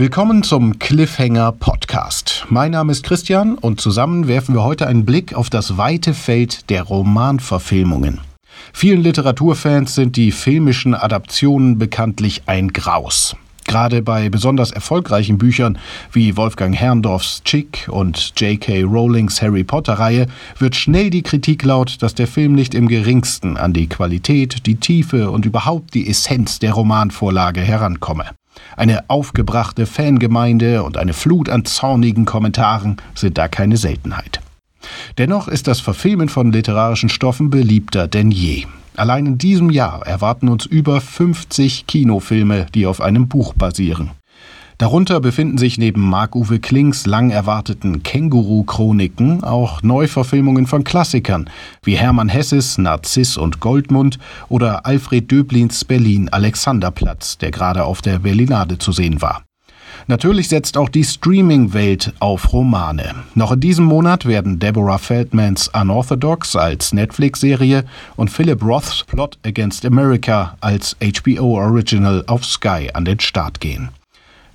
Willkommen zum Cliffhanger Podcast. Mein Name ist Christian und zusammen werfen wir heute einen Blick auf das weite Feld der Romanverfilmungen. Vielen Literaturfans sind die filmischen Adaptionen bekanntlich ein Graus. Gerade bei besonders erfolgreichen Büchern wie Wolfgang Herrndorfs Chick und J.K. Rowlings Harry Potter-Reihe wird schnell die Kritik laut, dass der Film nicht im geringsten an die Qualität, die Tiefe und überhaupt die Essenz der Romanvorlage herankomme. Eine aufgebrachte Fangemeinde und eine Flut an zornigen Kommentaren sind da keine Seltenheit. Dennoch ist das Verfilmen von literarischen Stoffen beliebter denn je. Allein in diesem Jahr erwarten uns über 50 Kinofilme, die auf einem Buch basieren. Darunter befinden sich neben Marc-Uwe Klings lang erwarteten Känguru-Chroniken auch Neuverfilmungen von Klassikern wie Hermann Hesses Narziss und Goldmund oder Alfred Döblins Berlin Alexanderplatz, der gerade auf der Berlinade zu sehen war. Natürlich setzt auch die Streaming-Welt auf Romane. Noch in diesem Monat werden Deborah Feldmans Unorthodox als Netflix-Serie und Philip Roths Plot Against America als HBO Original auf Sky an den Start gehen.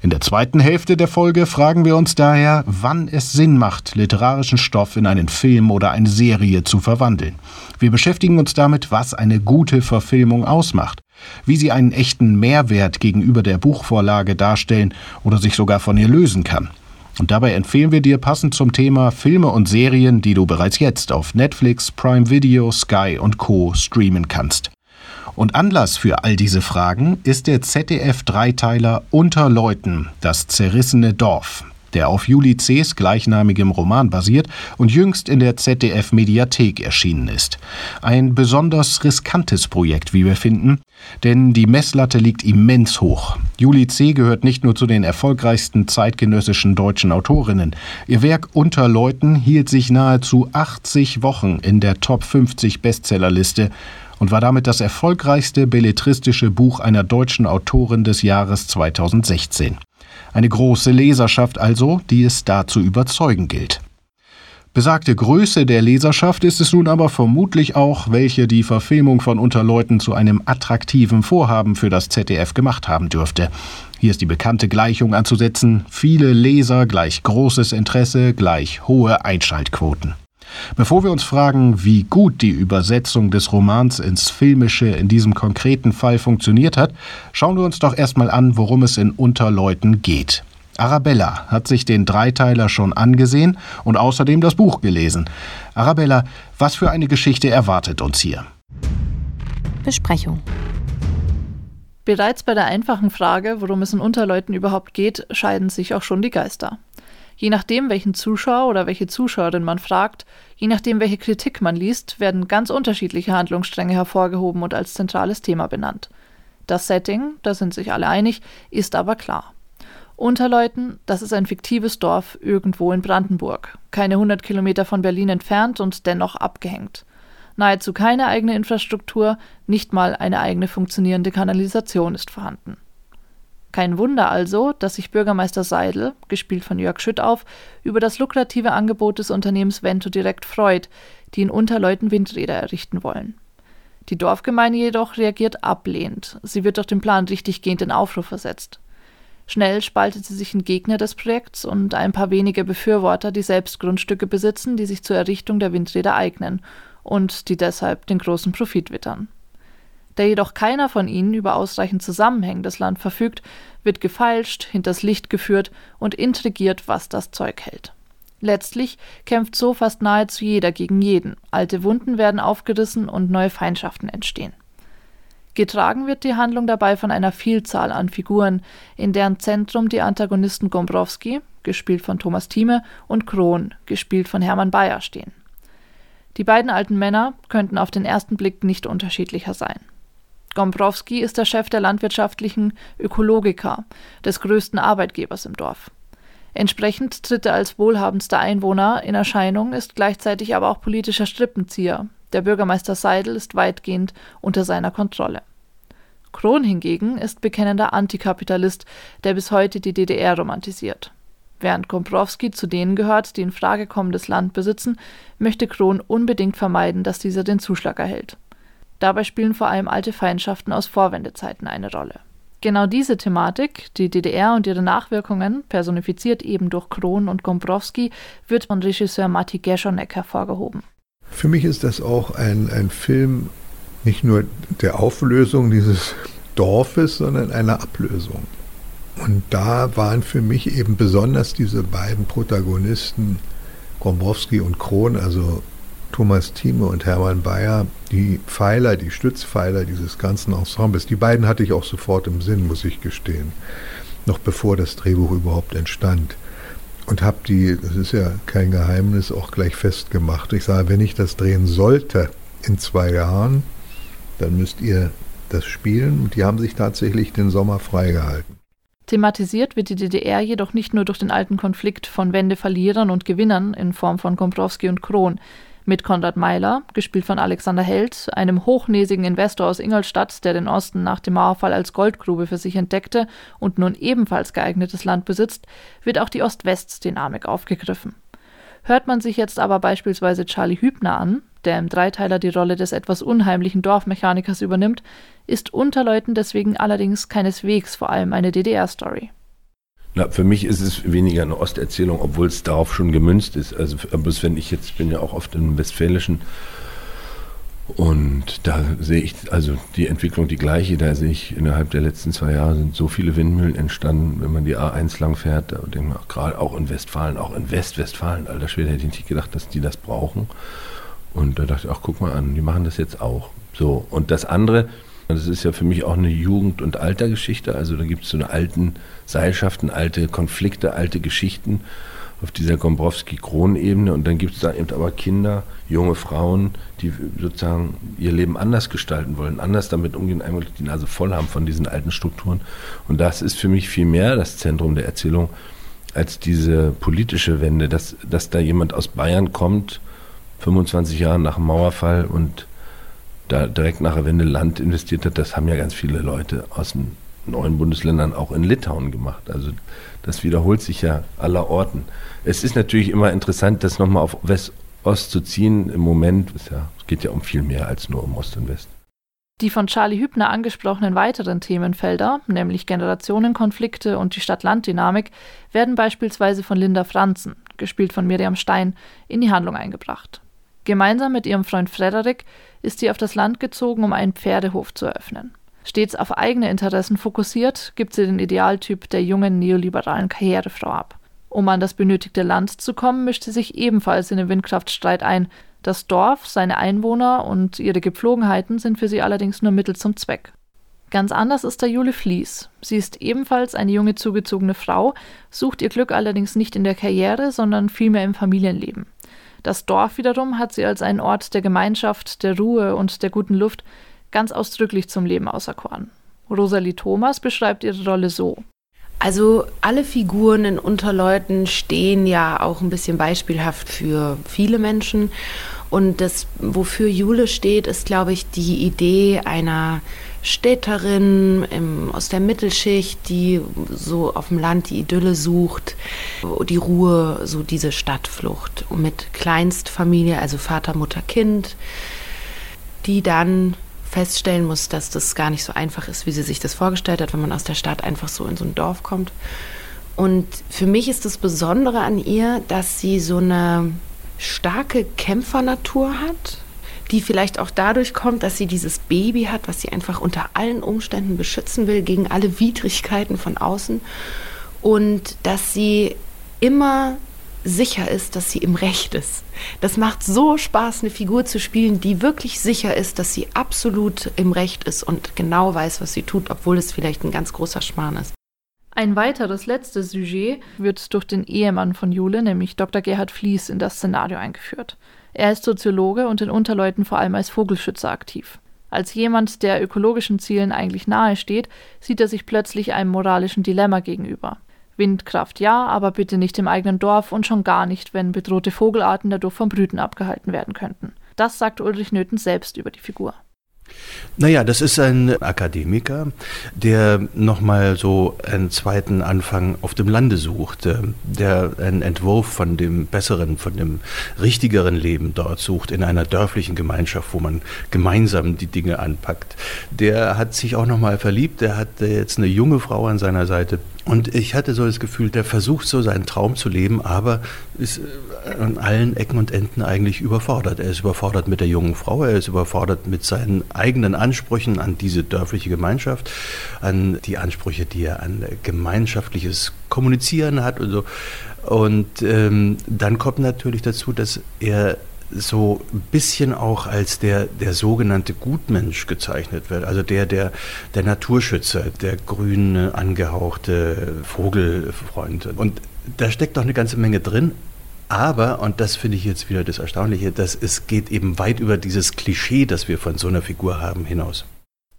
In der zweiten Hälfte der Folge fragen wir uns daher, wann es Sinn macht, literarischen Stoff in einen Film oder eine Serie zu verwandeln. Wir beschäftigen uns damit, was eine gute Verfilmung ausmacht, wie sie einen echten Mehrwert gegenüber der Buchvorlage darstellen oder sich sogar von ihr lösen kann. Und dabei empfehlen wir dir passend zum Thema Filme und Serien, die du bereits jetzt auf Netflix, Prime Video, Sky und Co streamen kannst. Und Anlass für all diese Fragen ist der ZDF-Dreiteiler Unter Leuten, das zerrissene Dorf, der auf Juli C.'s gleichnamigem Roman basiert und jüngst in der ZDF-Mediathek erschienen ist. Ein besonders riskantes Projekt, wie wir finden, denn die Messlatte liegt immens hoch. Juli C. gehört nicht nur zu den erfolgreichsten zeitgenössischen deutschen Autorinnen. Ihr Werk Unter Leuten hielt sich nahezu 80 Wochen in der Top 50 Bestsellerliste und war damit das erfolgreichste belletristische Buch einer deutschen Autorin des Jahres 2016. Eine große Leserschaft also, die es da zu überzeugen gilt. Besagte Größe der Leserschaft ist es nun aber vermutlich auch, welche die Verfilmung von Unterleuten zu einem attraktiven Vorhaben für das ZDF gemacht haben dürfte. Hier ist die bekannte Gleichung anzusetzen, viele Leser gleich großes Interesse gleich hohe Einschaltquoten. Bevor wir uns fragen, wie gut die Übersetzung des Romans ins Filmische in diesem konkreten Fall funktioniert hat, schauen wir uns doch erstmal an, worum es in Unterleuten geht. Arabella hat sich den Dreiteiler schon angesehen und außerdem das Buch gelesen. Arabella, was für eine Geschichte erwartet uns hier? Besprechung. Bereits bei der einfachen Frage, worum es in Unterleuten überhaupt geht, scheiden sich auch schon die Geister. Je nachdem, welchen Zuschauer oder welche Zuschauerin man fragt, je nachdem, welche Kritik man liest, werden ganz unterschiedliche Handlungsstränge hervorgehoben und als zentrales Thema benannt. Das Setting, da sind sich alle einig, ist aber klar. Unterleuten, das ist ein fiktives Dorf irgendwo in Brandenburg, keine 100 Kilometer von Berlin entfernt und dennoch abgehängt. Nahezu keine eigene Infrastruktur, nicht mal eine eigene funktionierende Kanalisation ist vorhanden. Kein Wunder also, dass sich Bürgermeister Seidel, gespielt von Jörg Schüttauf, über das lukrative Angebot des Unternehmens Vento direkt freut, die in Unterleuten Windräder errichten wollen. Die Dorfgemeinde jedoch reagiert ablehnend. Sie wird durch den Plan richtiggehend in Aufruhr versetzt. Schnell spaltet sie sich in Gegner des Projekts und ein paar wenige Befürworter, die selbst Grundstücke besitzen, die sich zur Errichtung der Windräder eignen und die deshalb den großen Profit wittern. Da jedoch keiner von ihnen über ausreichend zusammenhängendes Land verfügt, wird gefeilscht, hinters Licht geführt und intrigiert, was das Zeug hält. Letztlich kämpft so fast nahezu jeder gegen jeden, alte Wunden werden aufgerissen und neue Feindschaften entstehen. Getragen wird die Handlung dabei von einer Vielzahl an Figuren, in deren Zentrum die Antagonisten Gombrowski, gespielt von Thomas Thieme, und Kron, gespielt von Hermann Bayer, stehen. Die beiden alten Männer könnten auf den ersten Blick nicht unterschiedlicher sein. Gombrowski ist der Chef der landwirtschaftlichen Ökologika, des größten Arbeitgebers im Dorf. Entsprechend tritt er als wohlhabendster Einwohner in Erscheinung, ist gleichzeitig aber auch politischer Strippenzieher. Der Bürgermeister Seidel ist weitgehend unter seiner Kontrolle. Kron hingegen ist bekennender Antikapitalist, der bis heute die DDR romantisiert. Während Gombrowski zu denen gehört, die in Frage kommendes Land besitzen, möchte Kron unbedingt vermeiden, dass dieser den Zuschlag erhält. Dabei spielen vor allem alte Feindschaften aus Vorwendezeiten eine Rolle. Genau diese Thematik, die DDR und ihre Nachwirkungen, personifiziert eben durch Kron und Gombrowski, wird von Regisseur Matti Geschonek hervorgehoben. Für mich ist das auch ein, ein Film nicht nur der Auflösung dieses Dorfes, sondern einer Ablösung. Und da waren für mich eben besonders diese beiden Protagonisten, Gombrowski und Kron, also Thomas Thieme und Hermann Bayer, die Pfeiler, die Stützpfeiler dieses ganzen Ensembles. Die beiden hatte ich auch sofort im Sinn, muss ich gestehen, noch bevor das Drehbuch überhaupt entstand. Und habe die, das ist ja kein Geheimnis, auch gleich festgemacht. Ich sage, wenn ich das drehen sollte in zwei Jahren, dann müsst ihr das spielen. Und die haben sich tatsächlich den Sommer freigehalten. Thematisiert wird die DDR jedoch nicht nur durch den alten Konflikt von Wendeverlierern und Gewinnern in Form von Komprowski und Kron. Mit Konrad Meiler, gespielt von Alexander Held, einem hochnäsigen Investor aus Ingolstadt, der den Osten nach dem Mauerfall als Goldgrube für sich entdeckte und nun ebenfalls geeignetes Land besitzt, wird auch die Ost-West-Dynamik aufgegriffen. Hört man sich jetzt aber beispielsweise Charlie Hübner an, der im Dreiteiler die Rolle des etwas unheimlichen Dorfmechanikers übernimmt, ist Unterleuten deswegen allerdings keineswegs vor allem eine DDR-Story. Na, für mich ist es weniger eine Osterzählung, obwohl es darauf schon gemünzt ist. Also, wenn ich jetzt bin ja auch oft im Westfälischen und da sehe ich also die Entwicklung die gleiche. Da sehe ich innerhalb der letzten zwei Jahre sind so viele Windmühlen entstanden, wenn man die A1 lang fährt. Da gerade auch in Westfalen, auch in Westwestfalen, alter Schwede, hätte ich nicht gedacht, dass die das brauchen. Und da dachte ich, ach, guck mal an, die machen das jetzt auch. So, und das andere, das ist ja für mich auch eine Jugend- und Altergeschichte. Also da gibt es so eine alten Seilschaften, alte Konflikte, alte Geschichten auf dieser Gombrowski-Kronebene. Und dann gibt es da eben aber Kinder, junge Frauen, die sozusagen ihr Leben anders gestalten wollen, anders damit umgehen, einmal die Nase voll haben von diesen alten Strukturen. Und das ist für mich viel mehr das Zentrum der Erzählung als diese politische Wende, dass, dass da jemand aus Bayern kommt, 25 Jahre nach dem Mauerfall und da direkt nach der Wende Land investiert hat, das haben ja ganz viele Leute aus den neuen Bundesländern auch in Litauen gemacht. Also das wiederholt sich ja aller Orten. Es ist natürlich immer interessant, das nochmal auf West-Ost zu ziehen. Im Moment, ja, es geht ja um viel mehr als nur um Ost und West. Die von Charlie Hübner angesprochenen weiteren Themenfelder, nämlich Generationenkonflikte und die Stadt-Land-Dynamik, werden beispielsweise von Linda Franzen, gespielt von Miriam Stein, in die Handlung eingebracht. Gemeinsam mit ihrem Freund Frederik ist sie auf das Land gezogen, um einen Pferdehof zu eröffnen. Stets auf eigene Interessen fokussiert, gibt sie den Idealtyp der jungen neoliberalen Karrierefrau ab. Um an das benötigte Land zu kommen, mischt sie sich ebenfalls in den Windkraftstreit ein. Das Dorf, seine Einwohner und ihre Gepflogenheiten sind für sie allerdings nur Mittel zum Zweck. Ganz anders ist da Jule Fließ. Sie ist ebenfalls eine junge zugezogene Frau, sucht ihr Glück allerdings nicht in der Karriere, sondern vielmehr im Familienleben. Das Dorf wiederum hat sie als einen Ort der Gemeinschaft, der Ruhe und der guten Luft ganz ausdrücklich zum Leben auserkoren. Rosalie Thomas beschreibt ihre Rolle so. Also alle Figuren in Unterleuten stehen ja auch ein bisschen beispielhaft für viele Menschen. Und das, wofür Jule steht, ist, glaube ich, die Idee einer Städterin im, aus der Mittelschicht, die so auf dem Land die Idylle sucht, die Ruhe, so diese Stadtflucht mit Kleinstfamilie, also Vater, Mutter, Kind, die dann feststellen muss, dass das gar nicht so einfach ist, wie sie sich das vorgestellt hat, wenn man aus der Stadt einfach so in so ein Dorf kommt. Und für mich ist das Besondere an ihr, dass sie so eine starke Kämpfernatur hat, die vielleicht auch dadurch kommt, dass sie dieses Baby hat, was sie einfach unter allen Umständen beschützen will gegen alle Widrigkeiten von außen und dass sie immer sicher ist, dass sie im Recht ist. Das macht so Spaß, eine Figur zu spielen, die wirklich sicher ist, dass sie absolut im Recht ist und genau weiß, was sie tut, obwohl es vielleicht ein ganz großer Schmarrn ist. Ein weiteres letztes Sujet wird durch den Ehemann von Jule, nämlich Dr. Gerhard Fließ, in das Szenario eingeführt. Er ist Soziologe und in Unterleuten vor allem als Vogelschützer aktiv. Als jemand, der ökologischen Zielen eigentlich nahe steht, sieht er sich plötzlich einem moralischen Dilemma gegenüber. Windkraft ja, aber bitte nicht im eigenen Dorf und schon gar nicht, wenn bedrohte Vogelarten dadurch vom Brüten abgehalten werden könnten. Das sagt Ulrich Nöthen selbst über die Figur. Naja, das ist ein Akademiker, der nochmal so einen zweiten Anfang auf dem Lande sucht, der einen Entwurf von dem besseren, von dem richtigeren Leben dort sucht, in einer dörflichen Gemeinschaft, wo man gemeinsam die Dinge anpackt. Der hat sich auch nochmal verliebt, der hat jetzt eine junge Frau an seiner Seite, und ich hatte so das Gefühl, der versucht so seinen Traum zu leben, aber ist äh, an allen Ecken und Enden eigentlich überfordert. Er ist überfordert mit der jungen Frau, er ist überfordert mit seinen eigenen Ansprüchen an diese dörfliche Gemeinschaft, an die Ansprüche, die er an gemeinschaftliches Kommunizieren hat und so. Und ähm, dann kommt natürlich dazu, dass er so ein bisschen auch als der, der sogenannte Gutmensch gezeichnet wird. Also der, der, der Naturschützer, der grüne, angehauchte Vogelfreund. Und da steckt doch eine ganze Menge drin. Aber, und das finde ich jetzt wieder das Erstaunliche, dass es geht eben weit über dieses Klischee, das wir von so einer Figur haben, hinaus.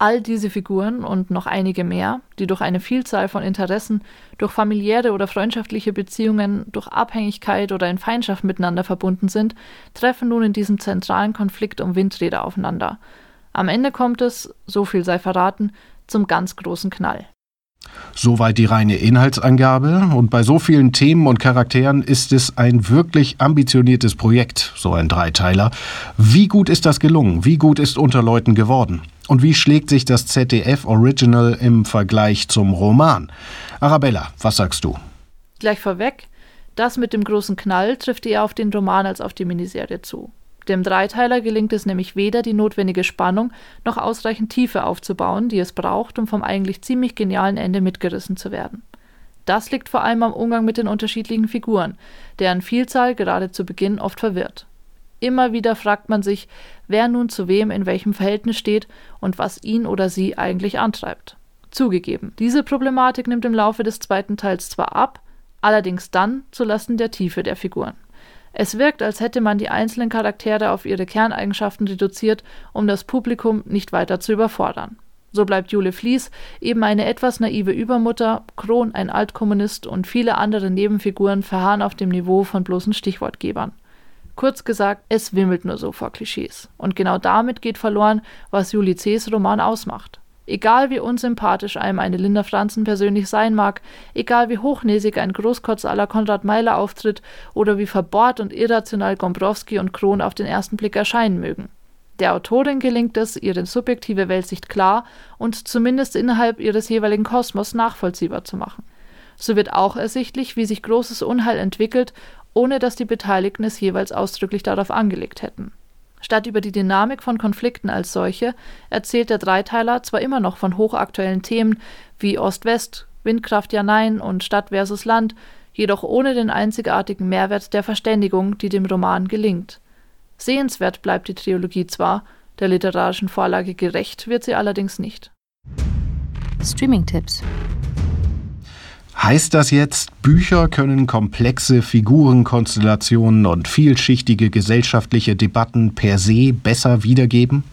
All diese Figuren und noch einige mehr, die durch eine Vielzahl von Interessen, durch familiäre oder freundschaftliche Beziehungen, durch Abhängigkeit oder in Feindschaft miteinander verbunden sind, treffen nun in diesem zentralen Konflikt um Windräder aufeinander. Am Ende kommt es, so viel sei verraten, zum ganz großen Knall. Soweit die reine Inhaltsangabe. Und bei so vielen Themen und Charakteren ist es ein wirklich ambitioniertes Projekt, so ein Dreiteiler. Wie gut ist das gelungen? Wie gut ist unter Leuten geworden? Und wie schlägt sich das ZDF Original im Vergleich zum Roman? Arabella, was sagst du? Gleich vorweg, das mit dem großen Knall trifft eher auf den Roman als auf die Miniserie zu. Dem Dreiteiler gelingt es nämlich weder, die notwendige Spannung noch ausreichend Tiefe aufzubauen, die es braucht, um vom eigentlich ziemlich genialen Ende mitgerissen zu werden. Das liegt vor allem am Umgang mit den unterschiedlichen Figuren, deren Vielzahl gerade zu Beginn oft verwirrt. Immer wieder fragt man sich, wer nun zu wem in welchem Verhältnis steht und was ihn oder sie eigentlich antreibt. Zugegeben, diese Problematik nimmt im Laufe des zweiten Teils zwar ab, allerdings dann zulasten der Tiefe der Figuren. Es wirkt, als hätte man die einzelnen Charaktere auf ihre Kerneigenschaften reduziert, um das Publikum nicht weiter zu überfordern. So bleibt Jule Flies eben eine etwas naive Übermutter, Kron ein Altkommunist und viele andere Nebenfiguren verharren auf dem Niveau von bloßen Stichwortgebern. Kurz gesagt, es wimmelt nur so vor Klischees. Und genau damit geht verloren, was Juli C.'s Roman ausmacht. Egal wie unsympathisch einem eine Linda Franzen persönlich sein mag, egal wie hochnäsig ein Großkotz aller Konrad Meiler auftritt oder wie verbohrt und irrational Gombrowski und Kron auf den ersten Blick erscheinen mögen. Der Autorin gelingt es, ihre subjektive Weltsicht klar und zumindest innerhalb ihres jeweiligen Kosmos nachvollziehbar zu machen. So wird auch ersichtlich, wie sich großes Unheil entwickelt, ohne dass die Beteiligten es jeweils ausdrücklich darauf angelegt hätten. Statt über die Dynamik von Konflikten als solche erzählt der Dreiteiler zwar immer noch von hochaktuellen Themen wie Ost-West, Windkraft ja nein und Stadt versus Land, jedoch ohne den einzigartigen Mehrwert der Verständigung, die dem Roman gelingt. Sehenswert bleibt die Trilogie zwar, der literarischen Vorlage gerecht wird sie allerdings nicht. Streaming-Tipps Heißt das jetzt, Bücher können komplexe Figurenkonstellationen und vielschichtige gesellschaftliche Debatten per se besser wiedergeben?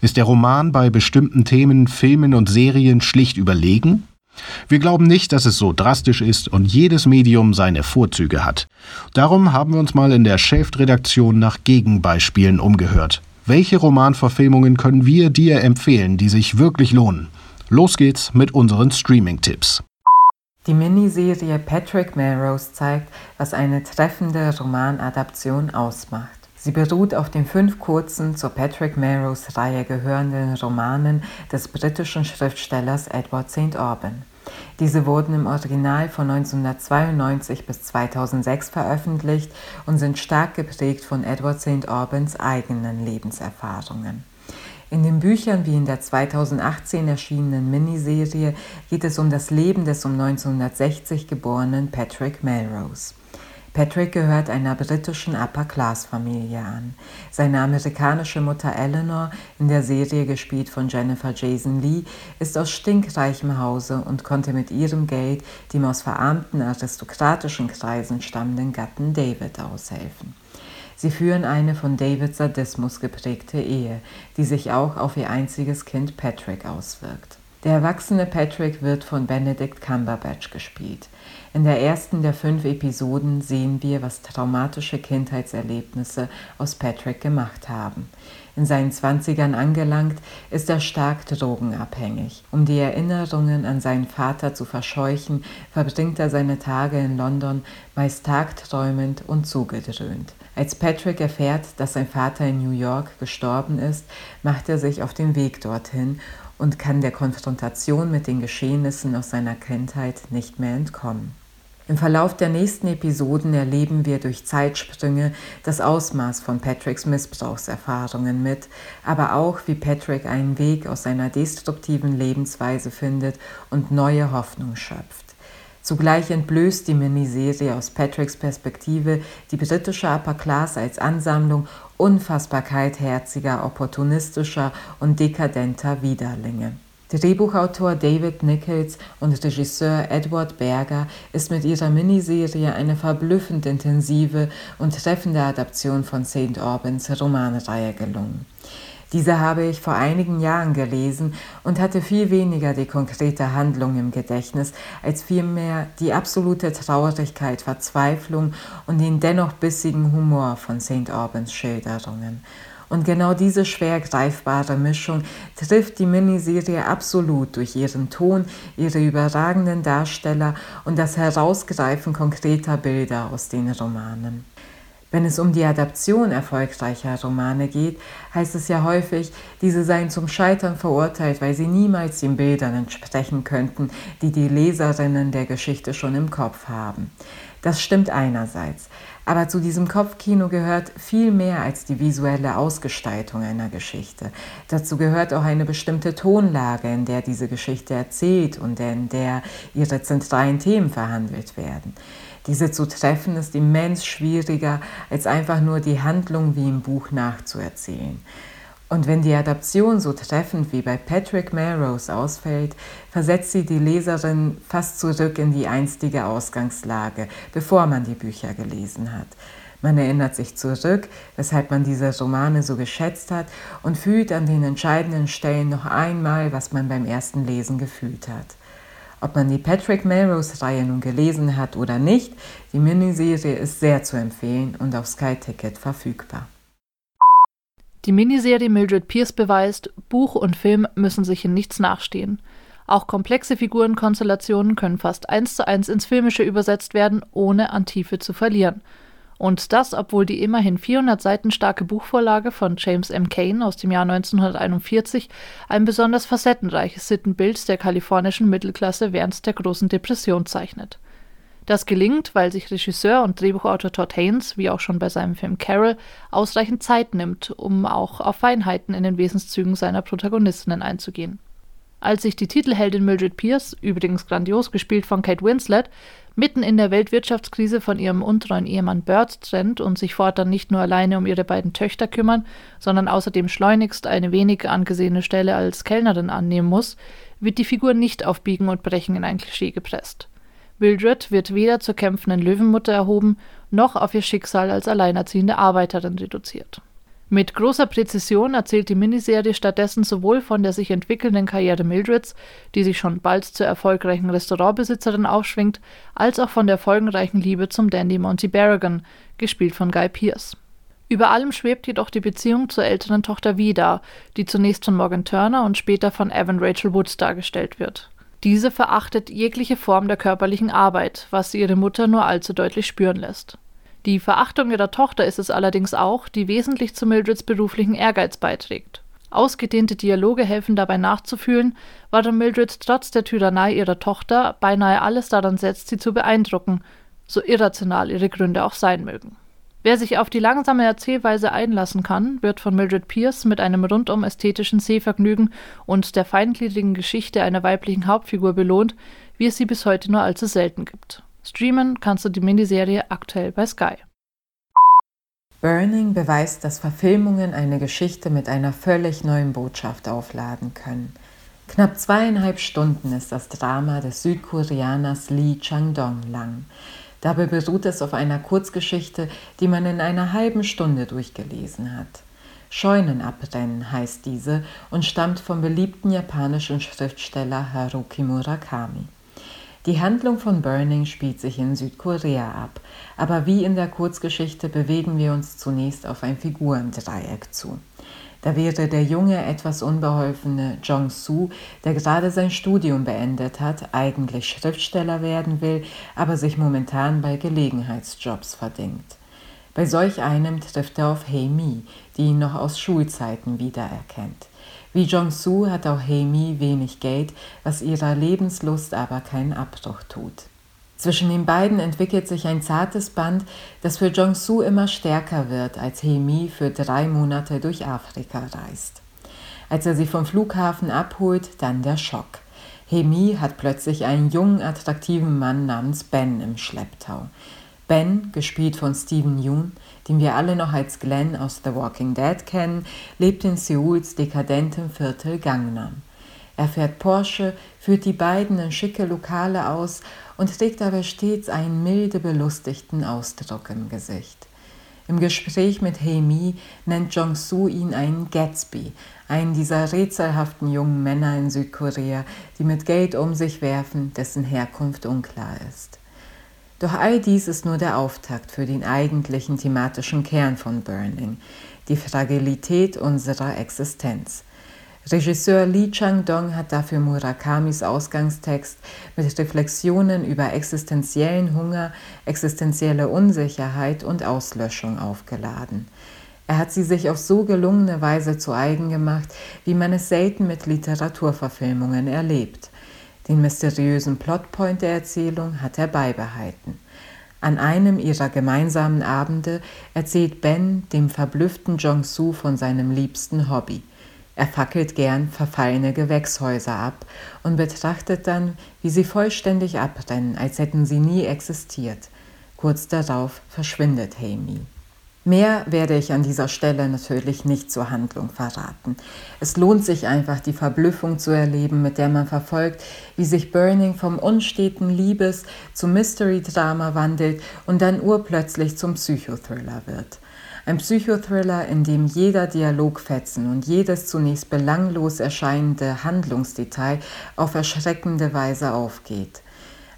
Ist der Roman bei bestimmten Themen, Filmen und Serien schlicht überlegen? Wir glauben nicht, dass es so drastisch ist und jedes Medium seine Vorzüge hat. Darum haben wir uns mal in der Chefredaktion nach Gegenbeispielen umgehört. Welche Romanverfilmungen können wir dir empfehlen, die sich wirklich lohnen? Los geht's mit unseren Streaming-Tipps. Die Miniserie Patrick Melrose zeigt, was eine treffende Romanadaption ausmacht. Sie beruht auf den fünf kurzen zur Patrick Melrose-Reihe gehörenden Romanen des britischen Schriftstellers Edward St. Auburn. Diese wurden im Original von 1992 bis 2006 veröffentlicht und sind stark geprägt von Edward St. Aubans eigenen Lebenserfahrungen. In den Büchern wie in der 2018 erschienenen Miniserie geht es um das Leben des um 1960 geborenen Patrick Melrose. Patrick gehört einer britischen Upper-Class-Familie an. Seine amerikanische Mutter Eleanor, in der Serie gespielt von Jennifer Jason Lee, ist aus stinkreichem Hause und konnte mit ihrem Geld dem aus verarmten aristokratischen Kreisen stammenden Gatten David aushelfen. Sie führen eine von Davids Sadismus geprägte Ehe, die sich auch auf ihr einziges Kind Patrick auswirkt. Der erwachsene Patrick wird von Benedict Cumberbatch gespielt. In der ersten der fünf Episoden sehen wir, was traumatische Kindheitserlebnisse aus Patrick gemacht haben. In seinen Zwanzigern angelangt, ist er stark drogenabhängig. Um die Erinnerungen an seinen Vater zu verscheuchen, verbringt er seine Tage in London meist tagträumend und zugedröhnt. Als Patrick erfährt, dass sein Vater in New York gestorben ist, macht er sich auf den Weg dorthin und kann der Konfrontation mit den Geschehnissen aus seiner Kindheit nicht mehr entkommen. Im Verlauf der nächsten Episoden erleben wir durch Zeitsprünge das Ausmaß von Patricks Missbrauchserfahrungen mit, aber auch, wie Patrick einen Weg aus seiner destruktiven Lebensweise findet und neue Hoffnung schöpft. Zugleich entblößt die Miniserie aus Patricks Perspektive die britische Upper Class als Ansammlung unfassbar kaltherziger, opportunistischer und dekadenter Widerlinge. Drehbuchautor David Nichols und Regisseur Edward Berger ist mit ihrer Miniserie eine verblüffend intensive und treffende Adaption von St. Albans Romanreihe gelungen. Diese habe ich vor einigen Jahren gelesen und hatte viel weniger die konkrete Handlung im Gedächtnis, als vielmehr die absolute Traurigkeit, Verzweiflung und den dennoch bissigen Humor von St. Albans Schilderungen. Und genau diese schwer greifbare Mischung trifft die Miniserie absolut durch ihren Ton, ihre überragenden Darsteller und das Herausgreifen konkreter Bilder aus den Romanen. Wenn es um die Adaption erfolgreicher Romane geht, heißt es ja häufig, diese seien zum Scheitern verurteilt, weil sie niemals den Bildern entsprechen könnten, die die Leserinnen der Geschichte schon im Kopf haben. Das stimmt einerseits, aber zu diesem Kopfkino gehört viel mehr als die visuelle Ausgestaltung einer Geschichte. Dazu gehört auch eine bestimmte Tonlage, in der diese Geschichte erzählt und in der ihre zentralen Themen verhandelt werden. Diese zu treffen ist immens schwieriger, als einfach nur die Handlung wie im Buch nachzuerzählen. Und wenn die Adaption so treffend wie bei Patrick Melrose ausfällt, versetzt sie die Leserin fast zurück in die einstige Ausgangslage, bevor man die Bücher gelesen hat. Man erinnert sich zurück, weshalb man diese Romane so geschätzt hat und fühlt an den entscheidenden Stellen noch einmal, was man beim ersten Lesen gefühlt hat. Ob man die Patrick Melrose-Reihe nun gelesen hat oder nicht, die Miniserie ist sehr zu empfehlen und auf Sky Ticket verfügbar. Die Miniserie Mildred Pierce beweist, Buch und Film müssen sich in nichts nachstehen. Auch komplexe Figurenkonstellationen können fast eins zu eins ins Filmische übersetzt werden, ohne an Tiefe zu verlieren. Und das, obwohl die immerhin 400 Seiten starke Buchvorlage von James M. Kane aus dem Jahr 1941 ein besonders facettenreiches Sittenbild der kalifornischen Mittelklasse während der großen Depression zeichnet. Das gelingt, weil sich Regisseur und Drehbuchautor Todd Haynes, wie auch schon bei seinem Film Carol, ausreichend Zeit nimmt, um auch auf Feinheiten in den Wesenszügen seiner Protagonistinnen einzugehen. Als sich die Titelheldin Mildred Pierce, übrigens grandios gespielt von Kate Winslet, mitten in der Weltwirtschaftskrise von ihrem untreuen Ehemann Bert trennt und sich fortan nicht nur alleine um ihre beiden Töchter kümmern, sondern außerdem schleunigst eine wenig angesehene Stelle als Kellnerin annehmen muss, wird die Figur nicht auf Biegen und Brechen in ein Klischee gepresst. Mildred wird weder zur kämpfenden Löwenmutter erhoben, noch auf ihr Schicksal als alleinerziehende Arbeiterin reduziert. Mit großer Präzision erzählt die Miniserie stattdessen sowohl von der sich entwickelnden Karriere Mildreds, die sich schon bald zur erfolgreichen Restaurantbesitzerin aufschwingt, als auch von der folgenreichen Liebe zum Dandy Monty Barragan, gespielt von Guy Pearce. Über allem schwebt jedoch die Beziehung zur älteren Tochter Vida, die zunächst von Morgan Turner und später von Evan Rachel Woods dargestellt wird. Diese verachtet jegliche Form der körperlichen Arbeit, was sie ihre Mutter nur allzu deutlich spüren lässt. Die Verachtung ihrer Tochter ist es allerdings auch, die wesentlich zu Mildreds beruflichen Ehrgeiz beiträgt. Ausgedehnte Dialoge helfen dabei nachzufühlen, warum Mildred trotz der Tyrannei ihrer Tochter beinahe alles daran setzt, sie zu beeindrucken, so irrational ihre Gründe auch sein mögen. Wer sich auf die langsame Erzählweise einlassen kann, wird von Mildred Pierce mit einem rundum ästhetischen Sehvergnügen und der feingliedrigen Geschichte einer weiblichen Hauptfigur belohnt, wie es sie bis heute nur allzu selten gibt. Streamen kannst du die Miniserie aktuell bei Sky. Burning beweist, dass Verfilmungen eine Geschichte mit einer völlig neuen Botschaft aufladen können. Knapp zweieinhalb Stunden ist das Drama des Südkoreaners Lee Chang-dong lang. Dabei beruht es auf einer Kurzgeschichte, die man in einer halben Stunde durchgelesen hat. Scheunenabrennen heißt diese und stammt vom beliebten japanischen Schriftsteller Haruki Murakami. Die Handlung von Burning spielt sich in Südkorea ab, aber wie in der Kurzgeschichte bewegen wir uns zunächst auf ein Figurendreieck zu. Da wäre der junge, etwas unbeholfene Jong-soo, der gerade sein Studium beendet hat, eigentlich Schriftsteller werden will, aber sich momentan bei Gelegenheitsjobs verdingt. Bei solch einem trifft er auf Hei-mi, die ihn noch aus Schulzeiten wiedererkennt. Wie Jong-soo hat auch Hei-mi wenig Geld, was ihrer Lebenslust aber keinen Abbruch tut. Zwischen den beiden entwickelt sich ein zartes Band, das für Jong-soo immer stärker wird, als Hemi für drei Monate durch Afrika reist. Als er sie vom Flughafen abholt, dann der Schock. Hemi hat plötzlich einen jungen, attraktiven Mann namens Ben im Schlepptau. Ben, gespielt von Steven Yeun, den wir alle noch als Glenn aus The Walking Dead kennen, lebt in Seuls dekadentem Viertel Gangnam. Er fährt Porsche, führt die beiden in schicke Lokale aus und trägt aber stets einen milde belustigten Ausdruck im Gesicht. Im Gespräch mit Hemi nennt Jong-soo ihn einen Gatsby, einen dieser rätselhaften jungen Männer in Südkorea, die mit Geld um sich werfen, dessen Herkunft unklar ist. Doch all dies ist nur der Auftakt für den eigentlichen thematischen Kern von Burning, die Fragilität unserer Existenz. Regisseur Lee Chang-dong hat dafür Murakamis Ausgangstext mit Reflexionen über existenziellen Hunger, existenzielle Unsicherheit und Auslöschung aufgeladen. Er hat sie sich auf so gelungene Weise zu eigen gemacht, wie man es selten mit Literaturverfilmungen erlebt. Den mysteriösen Plotpoint der Erzählung hat er beibehalten. An einem ihrer gemeinsamen Abende erzählt Ben dem verblüfften Jong-soo von seinem liebsten Hobby – er fackelt gern verfallene Gewächshäuser ab und betrachtet dann, wie sie vollständig abbrennen, als hätten sie nie existiert. Kurz darauf verschwindet Hamy. Mehr werde ich an dieser Stelle natürlich nicht zur Handlung verraten. Es lohnt sich einfach, die Verblüffung zu erleben, mit der man verfolgt, wie sich Burning vom unsteten Liebes zum Mystery-Drama wandelt und dann urplötzlich zum Psychothriller wird. Ein Psychothriller, in dem jeder Dialogfetzen und jedes zunächst belanglos erscheinende Handlungsdetail auf erschreckende Weise aufgeht.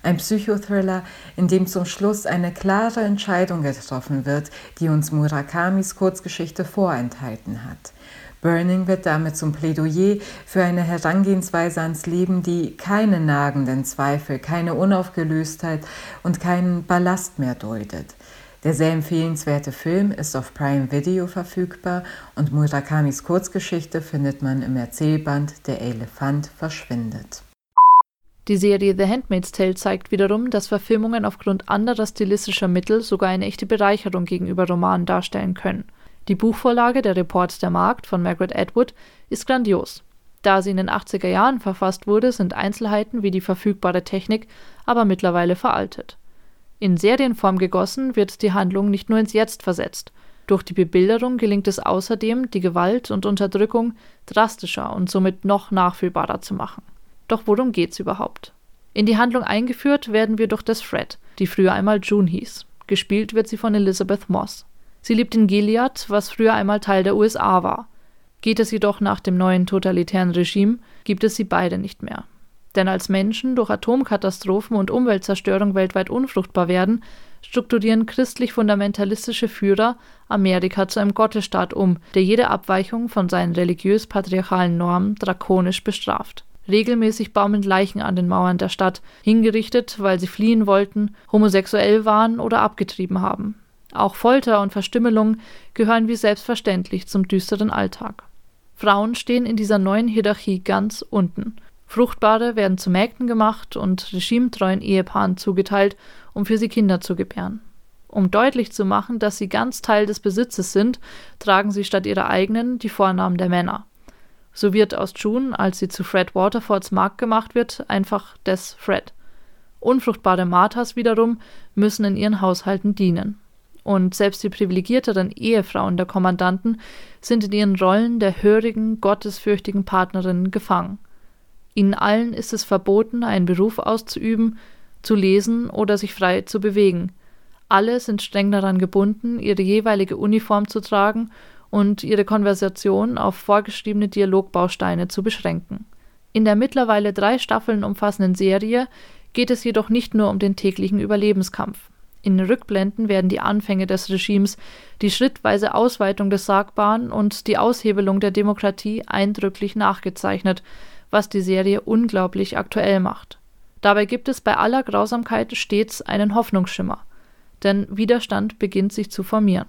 Ein Psychothriller, in dem zum Schluss eine klare Entscheidung getroffen wird, die uns Murakamis Kurzgeschichte vorenthalten hat. Burning wird damit zum Plädoyer für eine Herangehensweise ans Leben, die keine nagenden Zweifel, keine Unaufgelöstheit und keinen Ballast mehr duldet. Der sehr empfehlenswerte Film ist auf Prime Video verfügbar und Murakamis Kurzgeschichte findet man im Erzählband Der Elefant verschwindet. Die Serie The Handmaid's Tale zeigt wiederum, dass Verfilmungen aufgrund anderer stilistischer Mittel sogar eine echte Bereicherung gegenüber Romanen darstellen können. Die Buchvorlage Der Report der Markt von Margaret Atwood ist grandios. Da sie in den 80er Jahren verfasst wurde, sind Einzelheiten wie die verfügbare Technik aber mittlerweile veraltet. In Serienform gegossen wird die Handlung nicht nur ins Jetzt versetzt. Durch die Bebilderung gelingt es außerdem, die Gewalt und Unterdrückung drastischer und somit noch nachfühlbarer zu machen. Doch worum geht's überhaupt? In die Handlung eingeführt werden wir durch das Fred, die früher einmal June hieß. Gespielt wird sie von Elizabeth Moss. Sie lebt in Gilead, was früher einmal Teil der USA war. Geht es jedoch nach dem neuen totalitären Regime, gibt es sie beide nicht mehr. Denn als Menschen durch Atomkatastrophen und Umweltzerstörung weltweit unfruchtbar werden, strukturieren christlich-fundamentalistische Führer Amerika zu einem Gottesstaat um, der jede Abweichung von seinen religiös-patriarchalen Normen drakonisch bestraft. Regelmäßig baumeln Leichen an den Mauern der Stadt, hingerichtet, weil sie fliehen wollten, homosexuell waren oder abgetrieben haben. Auch Folter und Verstümmelung gehören wie selbstverständlich zum düsteren Alltag. Frauen stehen in dieser neuen Hierarchie ganz unten – Fruchtbare werden zu Mägden gemacht und regimetreuen Ehepaaren zugeteilt, um für sie Kinder zu gebären. Um deutlich zu machen, dass sie ganz Teil des Besitzes sind, tragen sie statt ihrer eigenen die Vornamen der Männer. So wird aus June, als sie zu Fred Waterfords Markt gemacht wird, einfach des Fred. Unfruchtbare Marthas wiederum müssen in ihren Haushalten dienen. Und selbst die privilegierteren Ehefrauen der Kommandanten sind in ihren Rollen der hörigen, gottesfürchtigen Partnerinnen gefangen. Ihnen allen ist es verboten, einen Beruf auszuüben, zu lesen oder sich frei zu bewegen. Alle sind streng daran gebunden, ihre jeweilige Uniform zu tragen und ihre Konversation auf vorgeschriebene Dialogbausteine zu beschränken. In der mittlerweile drei Staffeln umfassenden Serie geht es jedoch nicht nur um den täglichen Überlebenskampf. In Rückblenden werden die Anfänge des Regimes, die schrittweise Ausweitung des Sagbaren und die Aushebelung der Demokratie eindrücklich nachgezeichnet, was die Serie unglaublich aktuell macht. Dabei gibt es bei aller Grausamkeit stets einen Hoffnungsschimmer. Denn Widerstand beginnt sich zu formieren.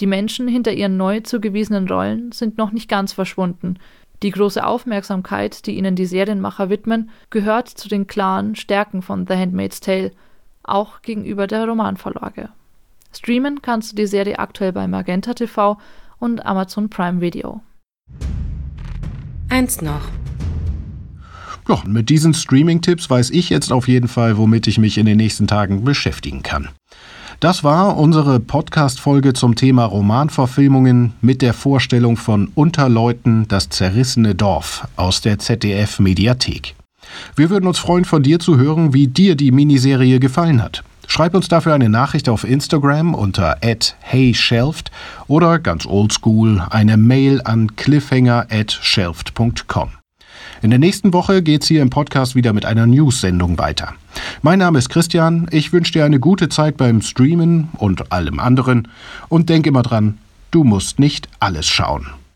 Die Menschen hinter ihren neu zugewiesenen Rollen sind noch nicht ganz verschwunden. Die große Aufmerksamkeit, die ihnen die Serienmacher widmen, gehört zu den klaren Stärken von The Handmaid's Tale, auch gegenüber der Romanvorlage. Streamen kannst du die Serie aktuell bei Magenta TV und Amazon Prime Video. Eins noch. Ja, mit diesen Streaming-Tipps weiß ich jetzt auf jeden Fall, womit ich mich in den nächsten Tagen beschäftigen kann. Das war unsere Podcast-Folge zum Thema Romanverfilmungen mit der Vorstellung von Unterleuten das zerrissene Dorf aus der ZDF-Mediathek. Wir würden uns freuen, von dir zu hören, wie dir die Miniserie gefallen hat. Schreib uns dafür eine Nachricht auf Instagram unter @heyshelft oder ganz oldschool eine Mail an cliffhanger@shelft.com. In der nächsten Woche geht's hier im Podcast wieder mit einer News-Sendung weiter. Mein Name ist Christian, ich wünsche dir eine gute Zeit beim Streamen und allem anderen und denk immer dran, du musst nicht alles schauen.